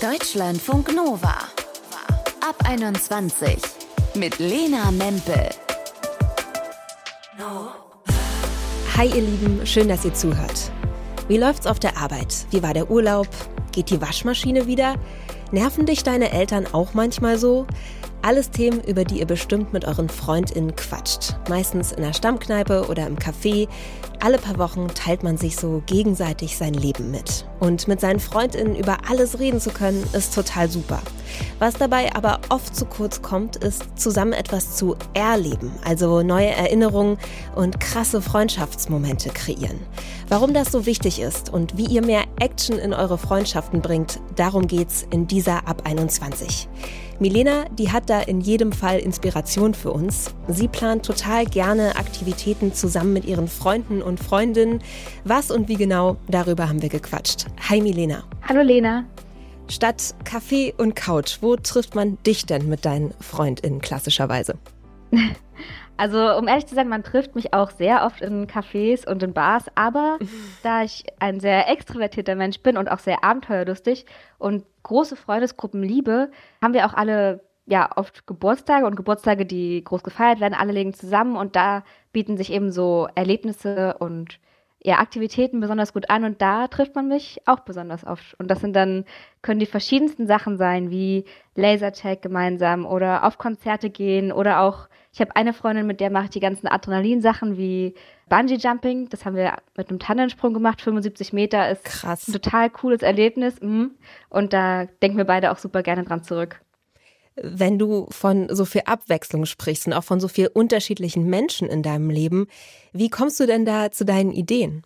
Deutschlandfunk Nova. Ab 21 mit Lena Mempel. Hi ihr Lieben, schön, dass ihr zuhört. Wie läuft's auf der Arbeit? Wie war der Urlaub? Geht die Waschmaschine wieder? Nerven dich deine Eltern auch manchmal so? Alles Themen, über die ihr bestimmt mit euren FreundInnen quatscht. Meistens in der Stammkneipe oder im Café. Alle paar Wochen teilt man sich so gegenseitig sein Leben mit. Und mit seinen FreundInnen über alles reden zu können, ist total super. Was dabei aber oft zu kurz kommt, ist zusammen etwas zu erleben, also neue Erinnerungen und krasse Freundschaftsmomente kreieren. Warum das so wichtig ist und wie ihr mehr Action in eure Freundschaften bringt, darum geht's in dieser Ab 21. Milena, die hat da in jedem Fall Inspiration für uns. Sie plant total gerne Aktivitäten zusammen mit ihren Freunden und Freundinnen. Was und wie genau, darüber haben wir gequatscht. Hi Milena. Hallo Lena. Statt Kaffee und Couch, wo trifft man dich denn mit deinen FreundInnen klassischerweise? Also, um ehrlich zu sein, man trifft mich auch sehr oft in Cafés und in Bars, aber da ich ein sehr extrovertierter Mensch bin und auch sehr abenteuerlustig und große Freundesgruppen liebe, haben wir auch alle ja oft Geburtstage und Geburtstage, die groß gefeiert werden, alle legen zusammen und da bieten sich eben so Erlebnisse und ja, Aktivitäten besonders gut an und da trifft man mich auch besonders oft. Und das sind dann, können die verschiedensten Sachen sein, wie Lasertag gemeinsam oder auf Konzerte gehen oder auch, ich habe eine Freundin, mit der mache ich die ganzen Adrenalin-Sachen wie Bungee-Jumping. Das haben wir mit einem Tannensprung gemacht, 75 Meter ist Krass. ein total cooles Erlebnis. Mhm. Und da denken wir beide auch super gerne dran zurück. Wenn du von so viel Abwechslung sprichst und auch von so viel unterschiedlichen Menschen in deinem Leben, wie kommst du denn da zu deinen Ideen?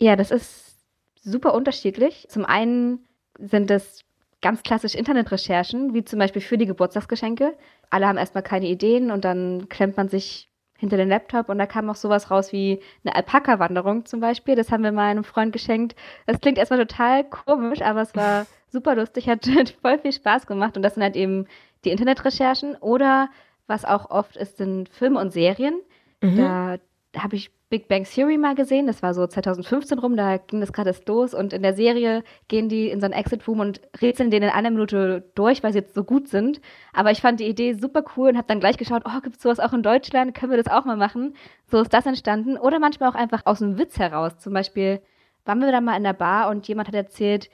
Ja, das ist super unterschiedlich. Zum einen sind es ganz klassisch Internetrecherchen, wie zum Beispiel für die Geburtstagsgeschenke. Alle haben erstmal keine Ideen und dann klemmt man sich hinter den Laptop und da kam auch sowas raus wie eine Alpaka-Wanderung zum Beispiel. Das haben wir mal einem Freund geschenkt. Das klingt erstmal total komisch, aber es war super lustig, hat voll viel Spaß gemacht und das sind halt eben die Internetrecherchen oder was auch oft ist, sind Filme und Serien. Mhm. Da habe ich Big Bang Theory mal gesehen, das war so 2015 rum, da ging das gerade erst los und in der Serie gehen die in so ein Exit Room und rätseln den in einer Minute durch, weil sie jetzt so gut sind. Aber ich fand die Idee super cool und habe dann gleich geschaut, oh, gibt es sowas auch in Deutschland, können wir das auch mal machen? So ist das entstanden. Oder manchmal auch einfach aus dem Witz heraus. Zum Beispiel waren wir da mal in der Bar und jemand hat erzählt,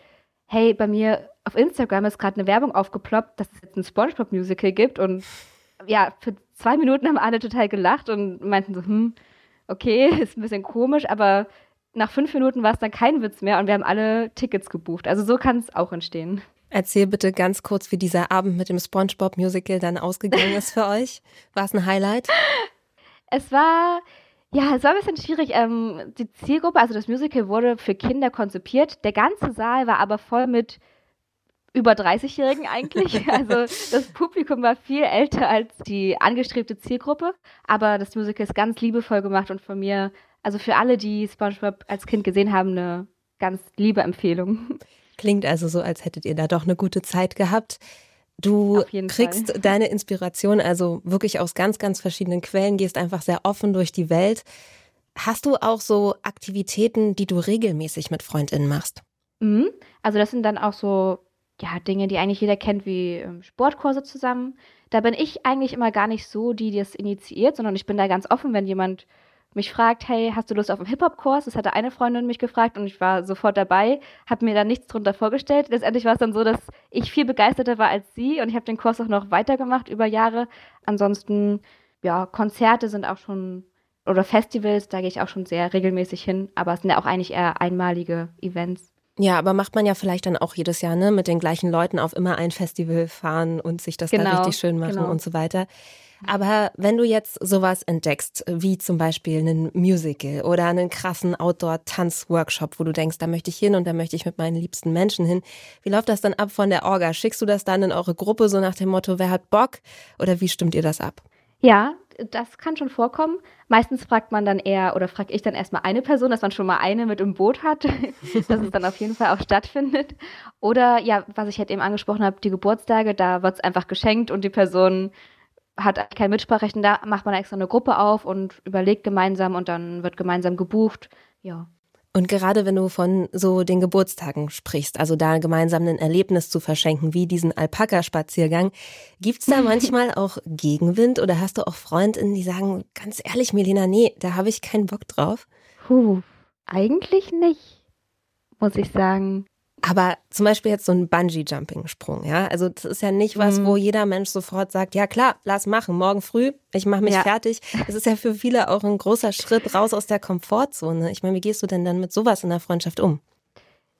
hey, bei mir auf Instagram ist gerade eine Werbung aufgeploppt, dass es jetzt ein SpongeBob-Musical gibt und ja, für zwei Minuten haben alle total gelacht und meinten so, hm, okay, ist ein bisschen komisch, aber nach fünf Minuten war es dann kein Witz mehr und wir haben alle Tickets gebucht. Also so kann es auch entstehen. Erzähl bitte ganz kurz, wie dieser Abend mit dem SpongeBob-Musical dann ausgegangen ist für euch. War es ein Highlight? Es war, ja, es war ein bisschen schwierig. Ähm, die Zielgruppe, also das Musical wurde für Kinder konzipiert. Der ganze Saal war aber voll mit über 30-Jährigen eigentlich. Also das Publikum war viel älter als die angestrebte Zielgruppe, aber das Musical ist ganz liebevoll gemacht und von mir, also für alle, die SpongeBob als Kind gesehen haben, eine ganz liebe Empfehlung. Klingt also so, als hättet ihr da doch eine gute Zeit gehabt. Du kriegst Fall. deine Inspiration also wirklich aus ganz, ganz verschiedenen Quellen, gehst einfach sehr offen durch die Welt. Hast du auch so Aktivitäten, die du regelmäßig mit FreundInnen machst? Mhm. Also das sind dann auch so ja, Dinge, die eigentlich jeder kennt, wie ähm, Sportkurse zusammen. Da bin ich eigentlich immer gar nicht so, die das initiiert, sondern ich bin da ganz offen, wenn jemand mich fragt, hey, hast du Lust auf einen Hip-Hop-Kurs? Das hatte eine Freundin mich gefragt und ich war sofort dabei, habe mir da nichts drunter vorgestellt. Letztendlich war es dann so, dass ich viel begeisterter war als sie und ich habe den Kurs auch noch weitergemacht über Jahre. Ansonsten, ja, Konzerte sind auch schon, oder Festivals, da gehe ich auch schon sehr regelmäßig hin, aber es sind ja auch eigentlich eher einmalige Events. Ja, aber macht man ja vielleicht dann auch jedes Jahr, ne, mit den gleichen Leuten auf immer ein Festival fahren und sich das genau, da richtig schön machen genau. und so weiter. Aber wenn du jetzt sowas entdeckst, wie zum Beispiel einen Musical oder einen krassen Outdoor-Tanz-Workshop, wo du denkst, da möchte ich hin und da möchte ich mit meinen liebsten Menschen hin, wie läuft das dann ab von der Orga? Schickst du das dann in eure Gruppe so nach dem Motto, wer hat Bock? Oder wie stimmt ihr das ab? Ja, das kann schon vorkommen. Meistens fragt man dann eher oder frage ich dann erstmal eine Person, dass man schon mal eine mit im Boot hat, dass es dann auf jeden Fall auch stattfindet. Oder ja, was ich halt eben angesprochen habe, die Geburtstage, da wird es einfach geschenkt und die Person hat kein Mitspracherecht. Da macht man extra eine Gruppe auf und überlegt gemeinsam und dann wird gemeinsam gebucht. Ja. Und gerade wenn du von so den Geburtstagen sprichst, also da gemeinsam ein Erlebnis zu verschenken, wie diesen Alpaka-Spaziergang, gibt's da manchmal auch Gegenwind oder hast du auch Freundinnen, die sagen, ganz ehrlich, Melina, nee, da habe ich keinen Bock drauf? Puh, eigentlich nicht, muss ich sagen. Aber zum Beispiel jetzt so ein Bungee-Jumping-Sprung, ja. Also das ist ja nicht was, mhm. wo jeder Mensch sofort sagt, ja klar, lass machen, morgen früh, ich mache mich ja. fertig. Es ist ja für viele auch ein großer Schritt raus aus der Komfortzone. Ich meine, wie gehst du denn dann mit sowas in der Freundschaft um?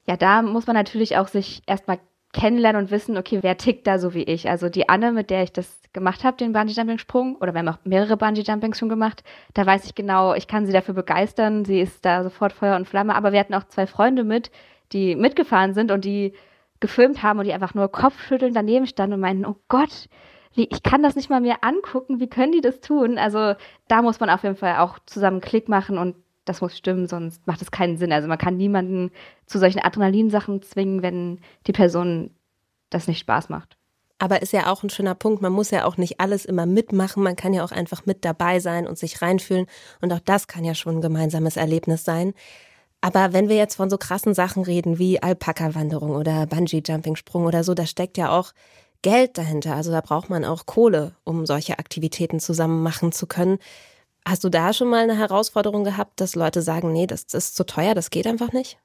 Ja, da muss man natürlich auch sich erstmal kennenlernen und wissen, okay, wer tickt da so wie ich. Also die Anne, mit der ich das gemacht habe, den Bungee-Jumping-Sprung, oder wir haben auch mehrere Bungee-Jumpings schon gemacht, da weiß ich genau, ich kann sie dafür begeistern. Sie ist da sofort Feuer und Flamme. Aber wir hatten auch zwei Freunde mit, die mitgefahren sind und die gefilmt haben und die einfach nur kopfschüttelnd daneben standen und meinten, oh Gott, wie, ich kann das nicht mal mir angucken, wie können die das tun? Also da muss man auf jeden Fall auch zusammen Klick machen und das muss stimmen, sonst macht es keinen Sinn. Also man kann niemanden zu solchen Adrenalinsachen zwingen, wenn die Person das nicht Spaß macht. Aber ist ja auch ein schöner Punkt. Man muss ja auch nicht alles immer mitmachen. Man kann ja auch einfach mit dabei sein und sich reinfühlen. Und auch das kann ja schon ein gemeinsames Erlebnis sein. Aber wenn wir jetzt von so krassen Sachen reden wie Alpaka-Wanderung oder Bungee-Jumping-Sprung oder so, da steckt ja auch Geld dahinter. Also da braucht man auch Kohle, um solche Aktivitäten zusammen machen zu können. Hast du da schon mal eine Herausforderung gehabt, dass Leute sagen, nee, das ist zu teuer, das geht einfach nicht?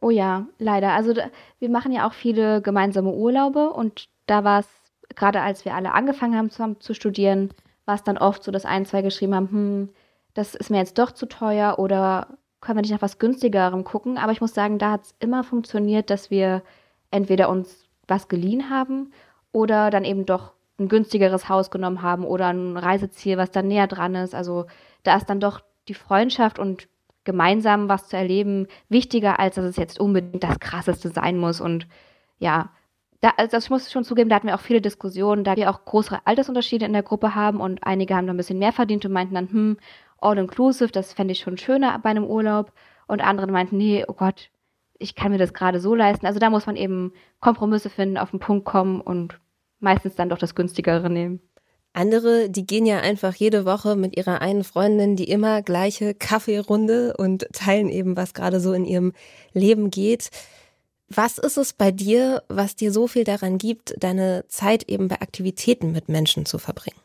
Oh ja, leider. Also wir machen ja auch viele gemeinsame Urlaube und da war es, gerade als wir alle angefangen haben zu, zu studieren, war es dann oft so, dass ein, zwei geschrieben haben, hm, das ist mir jetzt doch zu teuer oder können wir nicht nach was günstigerem gucken. Aber ich muss sagen, da hat es immer funktioniert, dass wir entweder uns was geliehen haben oder dann eben doch ein günstigeres Haus genommen haben oder ein Reiseziel, was dann näher dran ist. Also da ist dann doch die Freundschaft und gemeinsam was zu erleben wichtiger, als dass es jetzt unbedingt das Krasseste sein muss. Und ja, da, also ich muss schon zugeben, da hatten wir auch viele Diskussionen, da wir auch größere Altersunterschiede in der Gruppe haben und einige haben da ein bisschen mehr verdient und meinten dann, hm, all-inclusive, das fände ich schon schöner bei einem Urlaub. Und andere meinten, nee, oh Gott, ich kann mir das gerade so leisten. Also da muss man eben Kompromisse finden, auf den Punkt kommen und meistens dann doch das günstigere nehmen. Andere, die gehen ja einfach jede Woche mit ihrer einen Freundin die immer gleiche Kaffeerunde und teilen eben, was gerade so in ihrem Leben geht. Was ist es bei dir, was dir so viel daran gibt, deine Zeit eben bei Aktivitäten mit Menschen zu verbringen?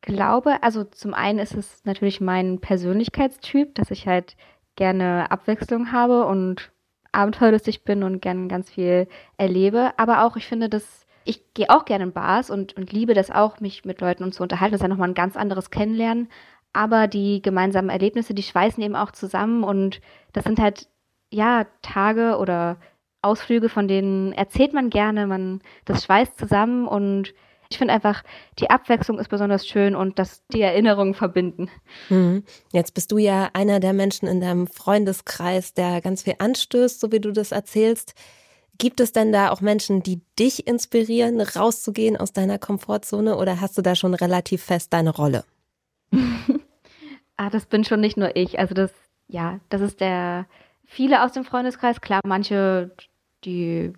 Glaube, also zum einen ist es natürlich mein Persönlichkeitstyp, dass ich halt gerne Abwechslung habe und abenteuerlustig bin und gerne ganz viel erlebe. Aber auch, ich finde, dass ich gehe auch gerne in Bars und, und liebe das auch, mich mit Leuten und zu unterhalten. Das ist ja nochmal ein ganz anderes Kennenlernen. Aber die gemeinsamen Erlebnisse, die schweißen eben auch zusammen und das sind halt, ja, Tage oder Ausflüge, von denen erzählt man gerne, man, das schweißt zusammen und ich finde einfach, die Abwechslung ist besonders schön und dass die Erinnerungen verbinden. Hm. Jetzt bist du ja einer der Menschen in deinem Freundeskreis, der ganz viel anstößt, so wie du das erzählst. Gibt es denn da auch Menschen, die dich inspirieren, rauszugehen aus deiner Komfortzone oder hast du da schon relativ fest deine Rolle? ah, das bin schon nicht nur ich. Also das, ja, das ist der viele aus dem Freundeskreis. Klar, manche, die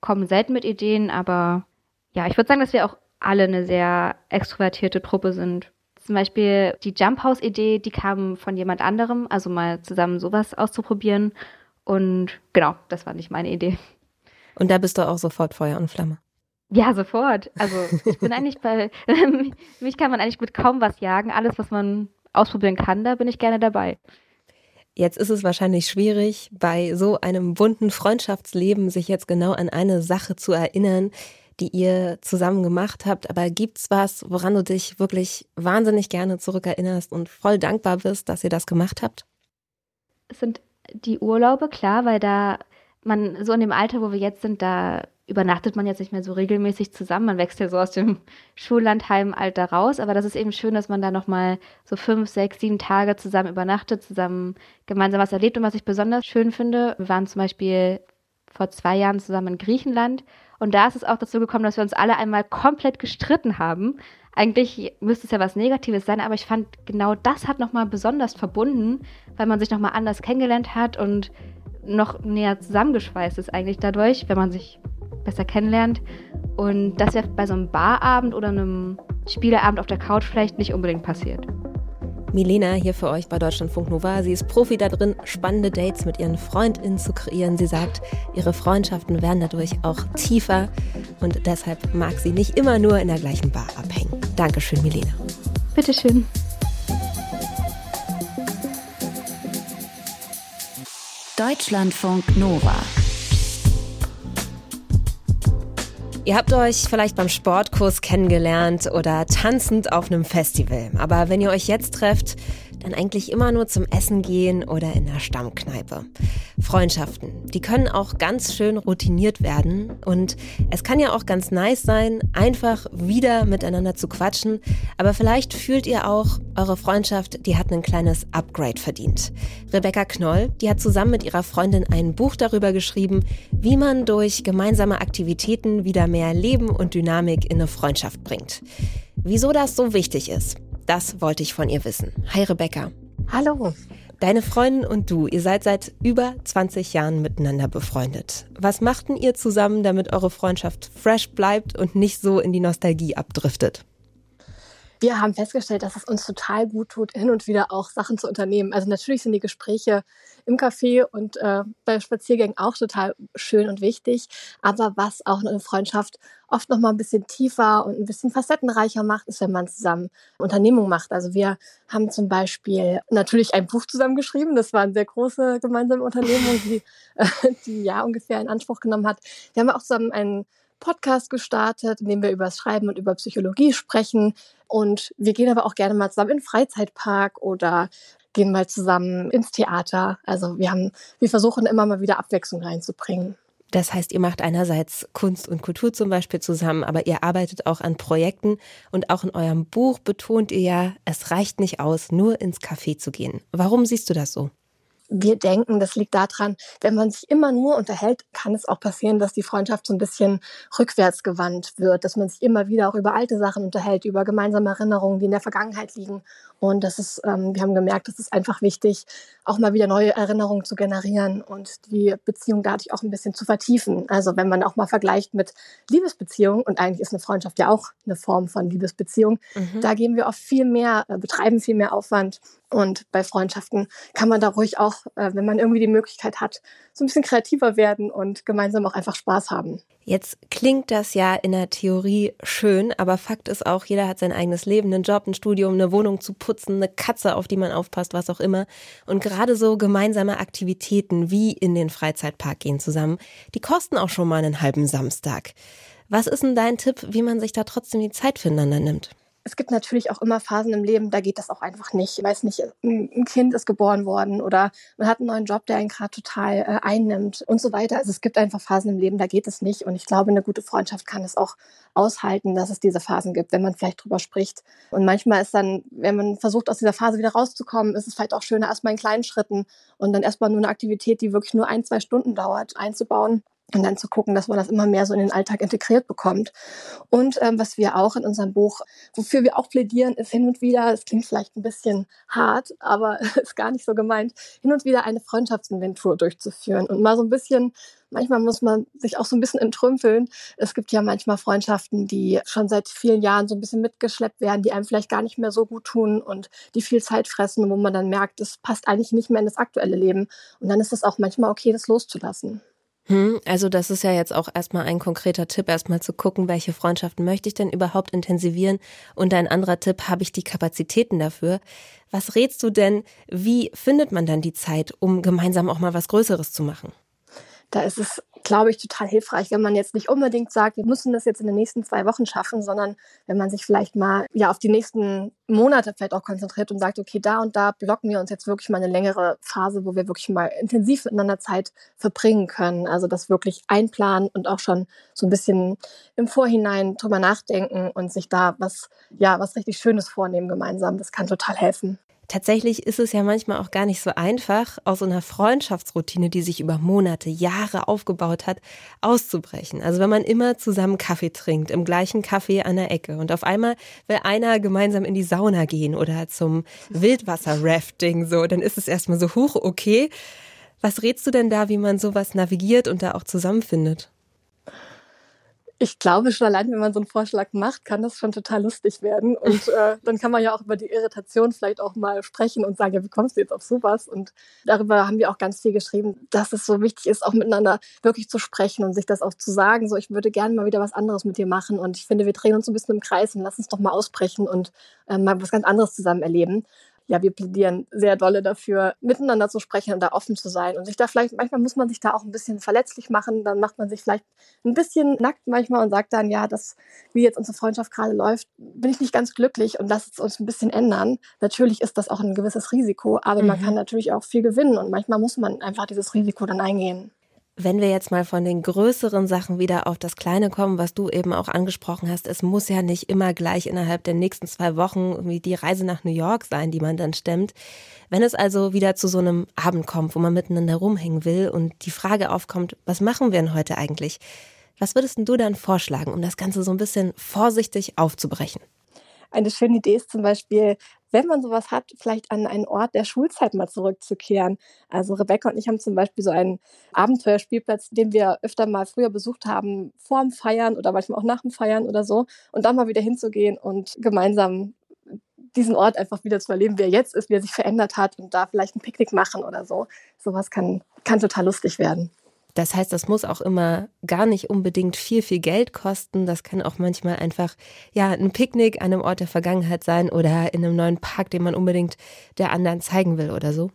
kommen selten mit Ideen, aber ja, ich würde sagen, dass wir auch alle eine sehr extrovertierte Truppe sind. Zum Beispiel die Jump House-Idee, die kam von jemand anderem, also mal zusammen sowas auszuprobieren. Und genau, das war nicht meine Idee. Und da bist du auch sofort Feuer und Flamme. Ja, sofort. Also ich bin eigentlich bei, mich kann man eigentlich mit kaum was jagen. Alles, was man ausprobieren kann, da bin ich gerne dabei. Jetzt ist es wahrscheinlich schwierig, bei so einem bunten Freundschaftsleben sich jetzt genau an eine Sache zu erinnern, die ihr zusammen gemacht habt. Aber gibt's was, woran du dich wirklich wahnsinnig gerne zurückerinnerst und voll dankbar bist, dass ihr das gemacht habt? Es sind die Urlaube, klar, weil da man so in dem Alter, wo wir jetzt sind, da übernachtet man jetzt nicht mehr so regelmäßig zusammen. Man wächst ja so aus dem Schullandheimalter raus. Aber das ist eben schön, dass man da nochmal so fünf, sechs, sieben Tage zusammen übernachtet, zusammen gemeinsam was erlebt. Und was ich besonders schön finde, wir waren zum Beispiel vor zwei Jahren zusammen in Griechenland und da ist es auch dazu gekommen, dass wir uns alle einmal komplett gestritten haben. Eigentlich müsste es ja was Negatives sein, aber ich fand, genau das hat nochmal besonders verbunden, weil man sich nochmal anders kennengelernt hat und noch näher zusammengeschweißt ist eigentlich dadurch, wenn man sich besser kennenlernt. Und das wäre bei so einem Barabend oder einem Spieleabend auf der Couch vielleicht nicht unbedingt passiert. Milena hier für euch bei Deutschlandfunk Nova. Sie ist Profi da drin, spannende Dates mit ihren FreundInnen zu kreieren. Sie sagt, ihre Freundschaften werden dadurch auch tiefer und deshalb mag sie nicht immer nur in der gleichen Bar abhängen. Dankeschön, Milena. Bitteschön. Deutschlandfunk Nova. Ihr habt euch vielleicht beim Sportkurs kennengelernt oder tanzend auf einem Festival. Aber wenn ihr euch jetzt trefft, dann eigentlich immer nur zum Essen gehen oder in der Stammkneipe. Freundschaften, die können auch ganz schön routiniert werden und es kann ja auch ganz nice sein, einfach wieder miteinander zu quatschen, aber vielleicht fühlt ihr auch, eure Freundschaft, die hat ein kleines Upgrade verdient. Rebecca Knoll, die hat zusammen mit ihrer Freundin ein Buch darüber geschrieben, wie man durch gemeinsame Aktivitäten wieder mehr Leben und Dynamik in eine Freundschaft bringt. Wieso das so wichtig ist, das wollte ich von ihr wissen. Hi Rebecca. Hallo. Deine Freundin und du, ihr seid seit über 20 Jahren miteinander befreundet. Was machten ihr zusammen, damit eure Freundschaft fresh bleibt und nicht so in die Nostalgie abdriftet? Wir haben festgestellt, dass es uns total gut tut, hin und wieder auch Sachen zu unternehmen. Also natürlich sind die Gespräche im Café und äh, bei Spaziergängen auch total schön und wichtig. Aber was auch eine Freundschaft oft noch mal ein bisschen tiefer und ein bisschen facettenreicher macht, ist, wenn man zusammen Unternehmungen macht. Also wir haben zum Beispiel natürlich ein Buch zusammengeschrieben. Das war eine sehr große gemeinsame Unternehmung, die, äh, die ein Jahr ungefähr in Anspruch genommen hat. Wir haben auch zusammen einen Podcast gestartet, in dem wir über das Schreiben und über Psychologie sprechen. Und wir gehen aber auch gerne mal zusammen in den Freizeitpark oder gehen mal zusammen ins Theater. Also wir haben, wir versuchen immer mal wieder Abwechslung reinzubringen. Das heißt, ihr macht einerseits Kunst und Kultur zum Beispiel zusammen, aber ihr arbeitet auch an Projekten und auch in eurem Buch betont ihr ja, es reicht nicht aus, nur ins Café zu gehen. Warum siehst du das so? wir denken, das liegt daran, wenn man sich immer nur unterhält, kann es auch passieren, dass die Freundschaft so ein bisschen rückwärtsgewandt wird, dass man sich immer wieder auch über alte Sachen unterhält, über gemeinsame Erinnerungen, die in der Vergangenheit liegen. Und das ist, ähm, wir haben gemerkt, es ist einfach wichtig, auch mal wieder neue Erinnerungen zu generieren und die Beziehung dadurch auch ein bisschen zu vertiefen. Also wenn man auch mal vergleicht mit Liebesbeziehungen, und eigentlich ist eine Freundschaft ja auch eine Form von Liebesbeziehung, mhm. da geben wir oft viel mehr, äh, betreiben viel mehr Aufwand und bei Freundschaften kann man da ruhig auch, äh, wenn man irgendwie die Möglichkeit hat, so ein bisschen kreativer werden und gemeinsam auch einfach Spaß haben. Jetzt klingt das ja in der Theorie schön, aber Fakt ist auch, jeder hat sein eigenes Leben, einen Job, ein Studium, eine Wohnung zu putzen, eine Katze, auf die man aufpasst, was auch immer. Und gerade so gemeinsame Aktivitäten wie in den Freizeitpark gehen zusammen, die kosten auch schon mal einen halben Samstag. Was ist denn dein Tipp, wie man sich da trotzdem die Zeit füreinander nimmt? Es gibt natürlich auch immer Phasen im Leben, da geht das auch einfach nicht. Ich weiß nicht, ein Kind ist geboren worden oder man hat einen neuen Job, der einen gerade total äh, einnimmt und so weiter. Also es gibt einfach Phasen im Leben, da geht es nicht. Und ich glaube, eine gute Freundschaft kann es auch aushalten, dass es diese Phasen gibt, wenn man vielleicht drüber spricht. Und manchmal ist dann, wenn man versucht, aus dieser Phase wieder rauszukommen, ist es vielleicht auch schöner, erstmal in kleinen Schritten und dann erstmal nur eine Aktivität, die wirklich nur ein, zwei Stunden dauert, einzubauen und dann zu gucken, dass man das immer mehr so in den Alltag integriert bekommt. Und ähm, was wir auch in unserem Buch, wofür wir auch plädieren, ist hin und wieder, es klingt vielleicht ein bisschen hart, aber ist gar nicht so gemeint, hin und wieder eine Freundschaftsinventur durchzuführen und mal so ein bisschen, manchmal muss man sich auch so ein bisschen entrümpeln. Es gibt ja manchmal Freundschaften, die schon seit vielen Jahren so ein bisschen mitgeschleppt werden, die einem vielleicht gar nicht mehr so gut tun und die viel Zeit fressen, wo man dann merkt, das passt eigentlich nicht mehr in das aktuelle Leben. Und dann ist es auch manchmal okay, das loszulassen. Hm, also das ist ja jetzt auch erstmal ein konkreter Tipp, erstmal zu gucken, welche Freundschaften möchte ich denn überhaupt intensivieren und ein anderer Tipp, habe ich die Kapazitäten dafür? Was rätst du denn, wie findet man dann die Zeit, um gemeinsam auch mal was Größeres zu machen? Da ist es glaube ich, total hilfreich, wenn man jetzt nicht unbedingt sagt, wir müssen das jetzt in den nächsten zwei Wochen schaffen, sondern wenn man sich vielleicht mal ja auf die nächsten Monate vielleicht auch konzentriert und sagt, okay, da und da blocken wir uns jetzt wirklich mal eine längere Phase, wo wir wirklich mal intensiv miteinander Zeit verbringen können. Also das wirklich einplanen und auch schon so ein bisschen im Vorhinein drüber nachdenken und sich da was, ja, was richtig Schönes vornehmen gemeinsam. Das kann total helfen. Tatsächlich ist es ja manchmal auch gar nicht so einfach, aus so einer Freundschaftsroutine, die sich über Monate, Jahre aufgebaut hat, auszubrechen. Also wenn man immer zusammen Kaffee trinkt, im gleichen Kaffee an der Ecke und auf einmal will einer gemeinsam in die Sauna gehen oder zum Wildwasser-Rafting, so, dann ist es erstmal so hoch, okay. Was rätst du denn da, wie man sowas navigiert und da auch zusammenfindet? Ich glaube schon allein, wenn man so einen Vorschlag macht, kann das schon total lustig werden. Und äh, dann kann man ja auch über die Irritation vielleicht auch mal sprechen und sagen, ja, wie kommst du jetzt auf sowas? Und darüber haben wir auch ganz viel geschrieben, dass es so wichtig ist, auch miteinander wirklich zu sprechen und sich das auch zu sagen. So, ich würde gerne mal wieder was anderes mit dir machen. Und ich finde, wir drehen uns ein bisschen im Kreis und lass uns doch mal ausbrechen und äh, mal was ganz anderes zusammen erleben ja, wir plädieren sehr dolle dafür, miteinander zu sprechen und da offen zu sein. Und sich da vielleicht, manchmal muss man sich da auch ein bisschen verletzlich machen, dann macht man sich vielleicht ein bisschen nackt manchmal und sagt dann, ja, das, wie jetzt unsere Freundschaft gerade läuft, bin ich nicht ganz glücklich und lass es uns ein bisschen ändern. Natürlich ist das auch ein gewisses Risiko, aber mhm. man kann natürlich auch viel gewinnen und manchmal muss man einfach dieses Risiko dann eingehen. Wenn wir jetzt mal von den größeren Sachen wieder auf das Kleine kommen, was du eben auch angesprochen hast, es muss ja nicht immer gleich innerhalb der nächsten zwei Wochen irgendwie die Reise nach New York sein, die man dann stemmt. Wenn es also wieder zu so einem Abend kommt, wo man miteinander rumhängen will und die Frage aufkommt, was machen wir denn heute eigentlich? Was würdest du dann vorschlagen, um das Ganze so ein bisschen vorsichtig aufzubrechen? Eine schöne Idee ist zum Beispiel, wenn man sowas hat, vielleicht an einen Ort der Schulzeit mal zurückzukehren. Also Rebecca und ich haben zum Beispiel so einen Abenteuerspielplatz, den wir öfter mal früher besucht haben, vorm Feiern oder manchmal auch nach dem Feiern oder so. Und dann mal wieder hinzugehen und gemeinsam diesen Ort einfach wieder zu erleben, wie er jetzt ist, wie er sich verändert hat und da vielleicht ein Picknick machen oder so. Sowas kann, kann total lustig werden. Das heißt, das muss auch immer gar nicht unbedingt viel, viel Geld kosten. Das kann auch manchmal einfach, ja, ein Picknick an einem Ort der Vergangenheit sein oder in einem neuen Park, den man unbedingt der anderen zeigen will oder so.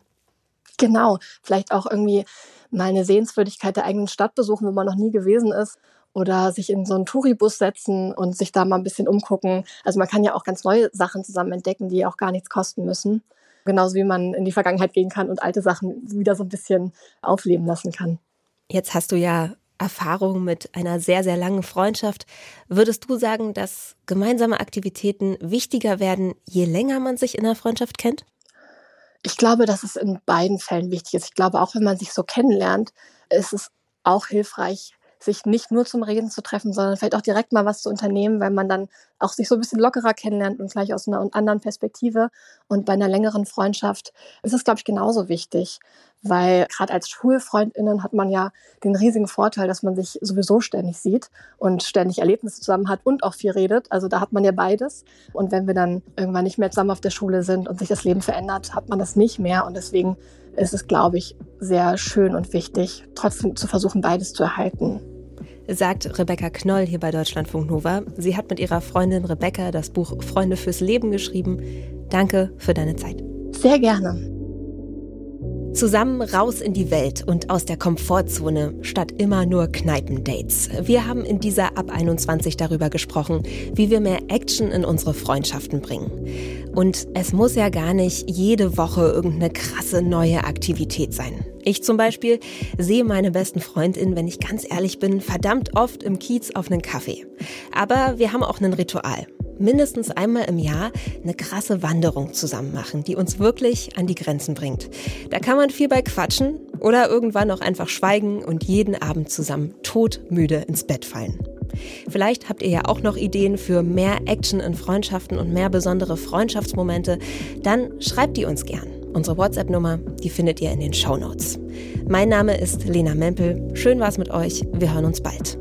Genau. Vielleicht auch irgendwie mal eine Sehenswürdigkeit der eigenen Stadt besuchen, wo man noch nie gewesen ist. Oder sich in so einen Touribus setzen und sich da mal ein bisschen umgucken. Also man kann ja auch ganz neue Sachen zusammen entdecken, die auch gar nichts kosten müssen. Genauso wie man in die Vergangenheit gehen kann und alte Sachen wieder so ein bisschen aufleben lassen kann. Jetzt hast du ja Erfahrung mit einer sehr, sehr langen Freundschaft. Würdest du sagen, dass gemeinsame Aktivitäten wichtiger werden, je länger man sich in der Freundschaft kennt? Ich glaube, dass es in beiden Fällen wichtig ist. Ich glaube, auch wenn man sich so kennenlernt, ist es auch hilfreich, sich nicht nur zum Reden zu treffen, sondern vielleicht auch direkt mal was zu unternehmen, weil man dann auch sich so ein bisschen lockerer kennenlernt und gleich aus einer anderen Perspektive. Und bei einer längeren Freundschaft ist es, glaube ich, genauso wichtig, weil gerade als Schulfreundinnen hat man ja den riesigen Vorteil, dass man sich sowieso ständig sieht und ständig Erlebnisse zusammen hat und auch viel redet. Also da hat man ja beides. Und wenn wir dann irgendwann nicht mehr zusammen auf der Schule sind und sich das Leben verändert, hat man das nicht mehr. Und deswegen ist es, glaube ich, sehr schön und wichtig, trotzdem zu versuchen, beides zu erhalten sagt Rebecca Knoll hier bei Deutschlandfunk Nova. Sie hat mit ihrer Freundin Rebecca das Buch Freunde fürs Leben geschrieben. Danke für deine Zeit. Sehr gerne. Zusammen raus in die Welt und aus der Komfortzone statt immer nur Kneipendates. Wir haben in dieser Ab 21 darüber gesprochen, wie wir mehr Action in unsere Freundschaften bringen. Und es muss ja gar nicht jede Woche irgendeine krasse neue Aktivität sein. Ich zum Beispiel sehe meine besten Freundinnen, wenn ich ganz ehrlich bin, verdammt oft im Kiez auf einen Kaffee. Aber wir haben auch ein Ritual mindestens einmal im Jahr eine krasse Wanderung zusammen machen, die uns wirklich an die Grenzen bringt. Da kann man viel bei quatschen oder irgendwann auch einfach schweigen und jeden Abend zusammen todmüde ins Bett fallen. Vielleicht habt ihr ja auch noch Ideen für mehr Action in Freundschaften und mehr besondere Freundschaftsmomente. Dann schreibt die uns gern. Unsere WhatsApp-Nummer, die findet ihr in den Show Notes. Mein Name ist Lena Mempel. Schön war's mit euch. Wir hören uns bald.